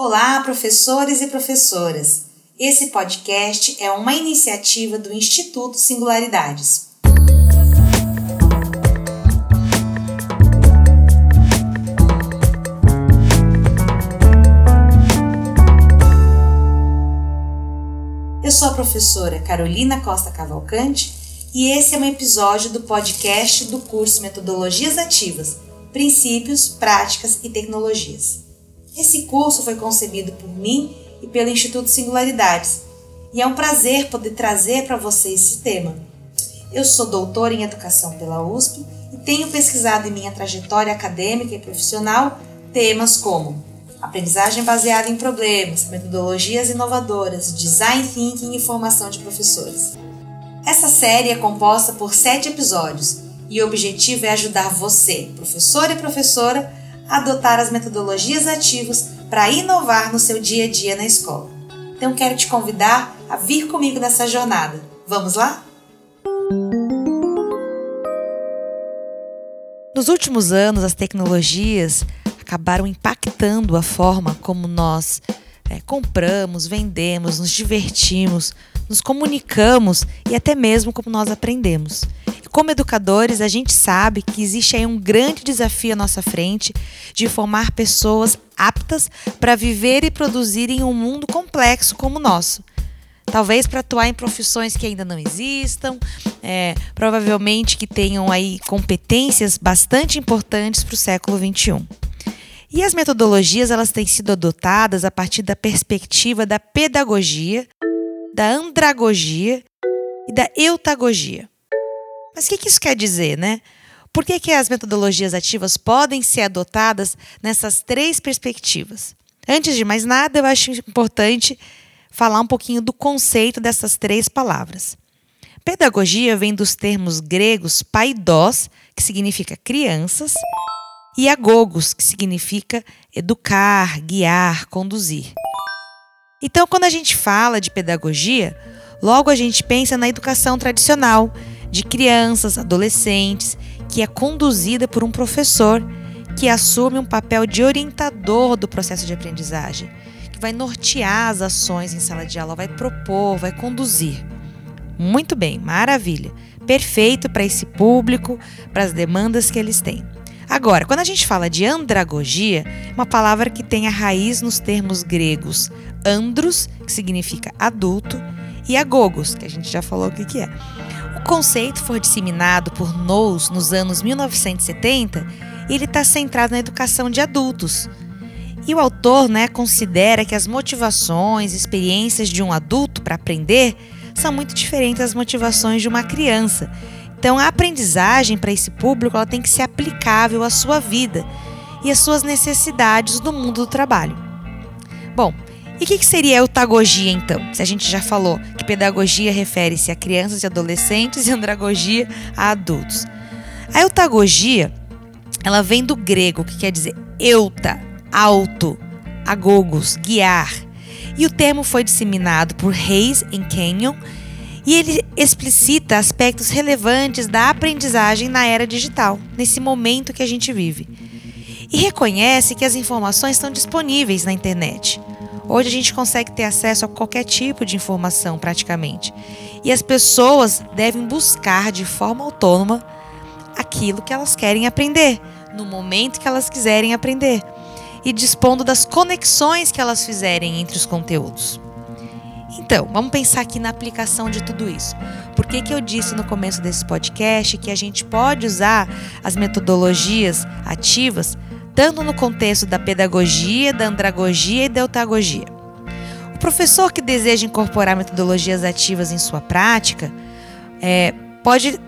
Olá, professores e professoras! Esse podcast é uma iniciativa do Instituto Singularidades. Eu sou a professora Carolina Costa Cavalcante e esse é um episódio do podcast do curso Metodologias Ativas, Princípios, Práticas e Tecnologias. Esse curso foi concebido por mim e pelo Instituto Singularidades, e é um prazer poder trazer para você esse tema. Eu sou doutora em Educação pela USP e tenho pesquisado em minha trajetória acadêmica e profissional temas como aprendizagem baseada em problemas, metodologias inovadoras, design thinking e formação de professores. Essa série é composta por sete episódios e o objetivo é ajudar você, professor e professora, adotar as metodologias ativas para inovar no seu dia a dia na escola. Então quero te convidar a vir comigo nessa jornada. Vamos lá? Nos últimos anos, as tecnologias acabaram impactando a forma como nós é, compramos, vendemos, nos divertimos, nos comunicamos e até mesmo como nós aprendemos. Como educadores, a gente sabe que existe aí um grande desafio à nossa frente de formar pessoas aptas para viver e produzir em um mundo complexo como o nosso. Talvez para atuar em profissões que ainda não existam, é, provavelmente que tenham aí competências bastante importantes para o século XXI. E as metodologias elas têm sido adotadas a partir da perspectiva da pedagogia, da andragogia e da eutagogia. Mas o que, que isso quer dizer, né? Por que, que as metodologias ativas podem ser adotadas nessas três perspectivas? Antes de mais nada, eu acho importante falar um pouquinho do conceito dessas três palavras. Pedagogia vem dos termos gregos paidós, que significa crianças, e agogos, que significa educar, guiar, conduzir. Então, quando a gente fala de pedagogia, logo a gente pensa na educação tradicional, de crianças, adolescentes, que é conduzida por um professor que assume um papel de orientador do processo de aprendizagem, que vai nortear as ações em sala de aula, vai propor, vai conduzir. Muito bem, maravilha. Perfeito para esse público, para as demandas que eles têm. Agora, quando a gente fala de andragogia, uma palavra que tem a raiz nos termos gregos andros, que significa adulto, e agogos, que a gente já falou o que, é. Conceito foi disseminado por Knowles nos anos 1970 e ele está centrado na educação de adultos. E o autor né, considera que as motivações e experiências de um adulto para aprender são muito diferentes das motivações de uma criança. Então, a aprendizagem para esse público ela tem que ser aplicável à sua vida e às suas necessidades no mundo do trabalho. Bom, e o que, que, seria eutagogia, então? Se a gente já falou que pedagogia refere-se a crianças e adolescentes e andragogia a adultos. A eutagogia, ela vem do grego, que quer dizer euta, alto, agogos, guiar. E o termo foi disseminado por Hayes em Kenyon e ele explicita aspectos relevantes da aprendizagem na era digital, nesse momento que a gente vive. E reconhece que as informações estão disponíveis na internet. Hoje a gente consegue ter acesso a qualquer tipo de informação, praticamente. E as pessoas devem buscar de forma autônoma aquilo que elas querem aprender, no momento que elas quiserem aprender, e dispondo das conexões que elas fizerem entre os conteúdos. Então, vamos pensar aqui na aplicação de tudo isso. Por que, que eu disse no começo desse podcast que a gente pode usar as metodologias ativas tanto no contexto da pedagogia, da andragogia e da eutagogia. O professor que deseja incorporar metodologias ativas em sua prática é, pode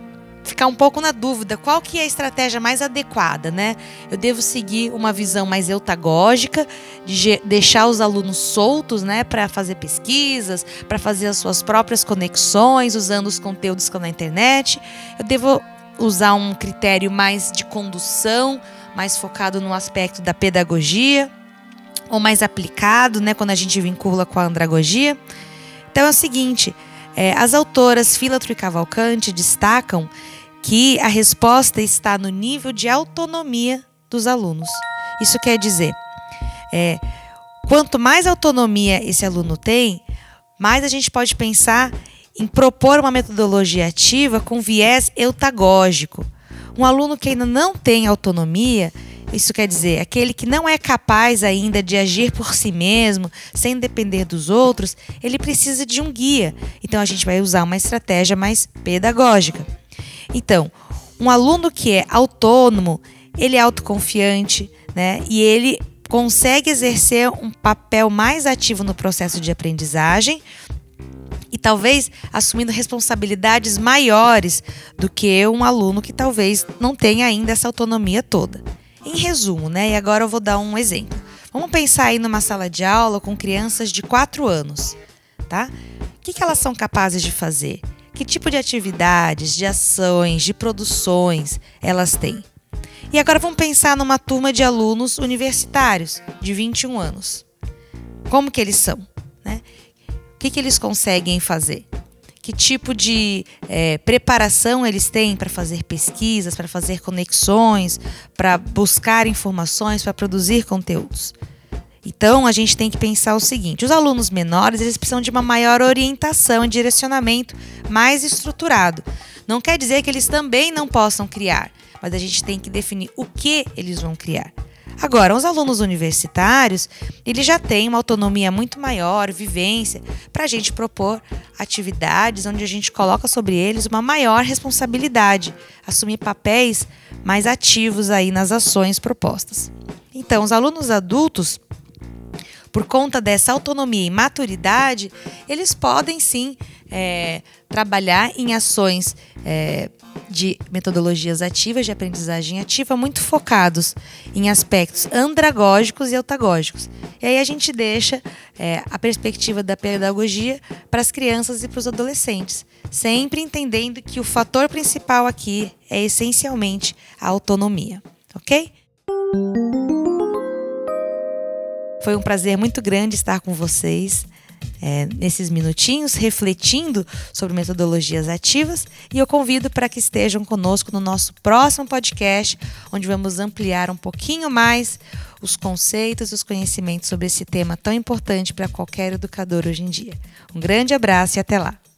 ficar um pouco na dúvida qual que é a estratégia mais adequada, né? Eu devo seguir uma visão mais eutagógica, de deixar os alunos soltos, né, para fazer pesquisas, para fazer as suas próprias conexões, usando os conteúdos que estão na internet. Eu devo usar um critério mais de condução, mais focado no aspecto da pedagogia, ou mais aplicado, né, quando a gente vincula com a andragogia. Então é o seguinte, é, as autoras Filatro e Cavalcante destacam que a resposta está no nível de autonomia dos alunos. Isso quer dizer, é, quanto mais autonomia esse aluno tem, mais a gente pode pensar em propor uma metodologia ativa com viés eutagógico. Um aluno que ainda não tem autonomia, isso quer dizer, aquele que não é capaz ainda de agir por si mesmo, sem depender dos outros, ele precisa de um guia. Então a gente vai usar uma estratégia mais pedagógica. Então, um aluno que é autônomo, ele é autoconfiante, né? E ele consegue exercer um papel mais ativo no processo de aprendizagem e talvez assumindo responsabilidades maiores do que um aluno que talvez não tenha ainda essa autonomia toda. Em resumo, né? E agora eu vou dar um exemplo. Vamos pensar aí numa sala de aula com crianças de 4 anos, tá? O que, que elas são capazes de fazer? Que tipo de atividades, de ações, de produções elas têm? E agora vamos pensar numa turma de alunos universitários de 21 anos. Como que eles são? Que, que eles conseguem fazer? que tipo de é, preparação eles têm para fazer pesquisas, para fazer conexões, para buscar informações, para produzir conteúdos. Então, a gente tem que pensar o seguinte: os alunos menores eles precisam de uma maior orientação e direcionamento mais estruturado. Não quer dizer que eles também não possam criar, mas a gente tem que definir o que eles vão criar. Agora, os alunos universitários, eles já têm uma autonomia muito maior, vivência, para a gente propor atividades onde a gente coloca sobre eles uma maior responsabilidade, assumir papéis mais ativos aí nas ações propostas. Então, os alunos adultos, por conta dessa autonomia e maturidade, eles podem sim é, trabalhar em ações é, de metodologias ativas, de aprendizagem ativa, muito focados em aspectos andragógicos e autagógicos. E aí a gente deixa é, a perspectiva da pedagogia para as crianças e para os adolescentes, sempre entendendo que o fator principal aqui é essencialmente a autonomia, ok? Foi um prazer muito grande estar com vocês é, nesses minutinhos, refletindo sobre metodologias ativas. E eu convido para que estejam conosco no nosso próximo podcast, onde vamos ampliar um pouquinho mais os conceitos os conhecimentos sobre esse tema tão importante para qualquer educador hoje em dia. Um grande abraço e até lá!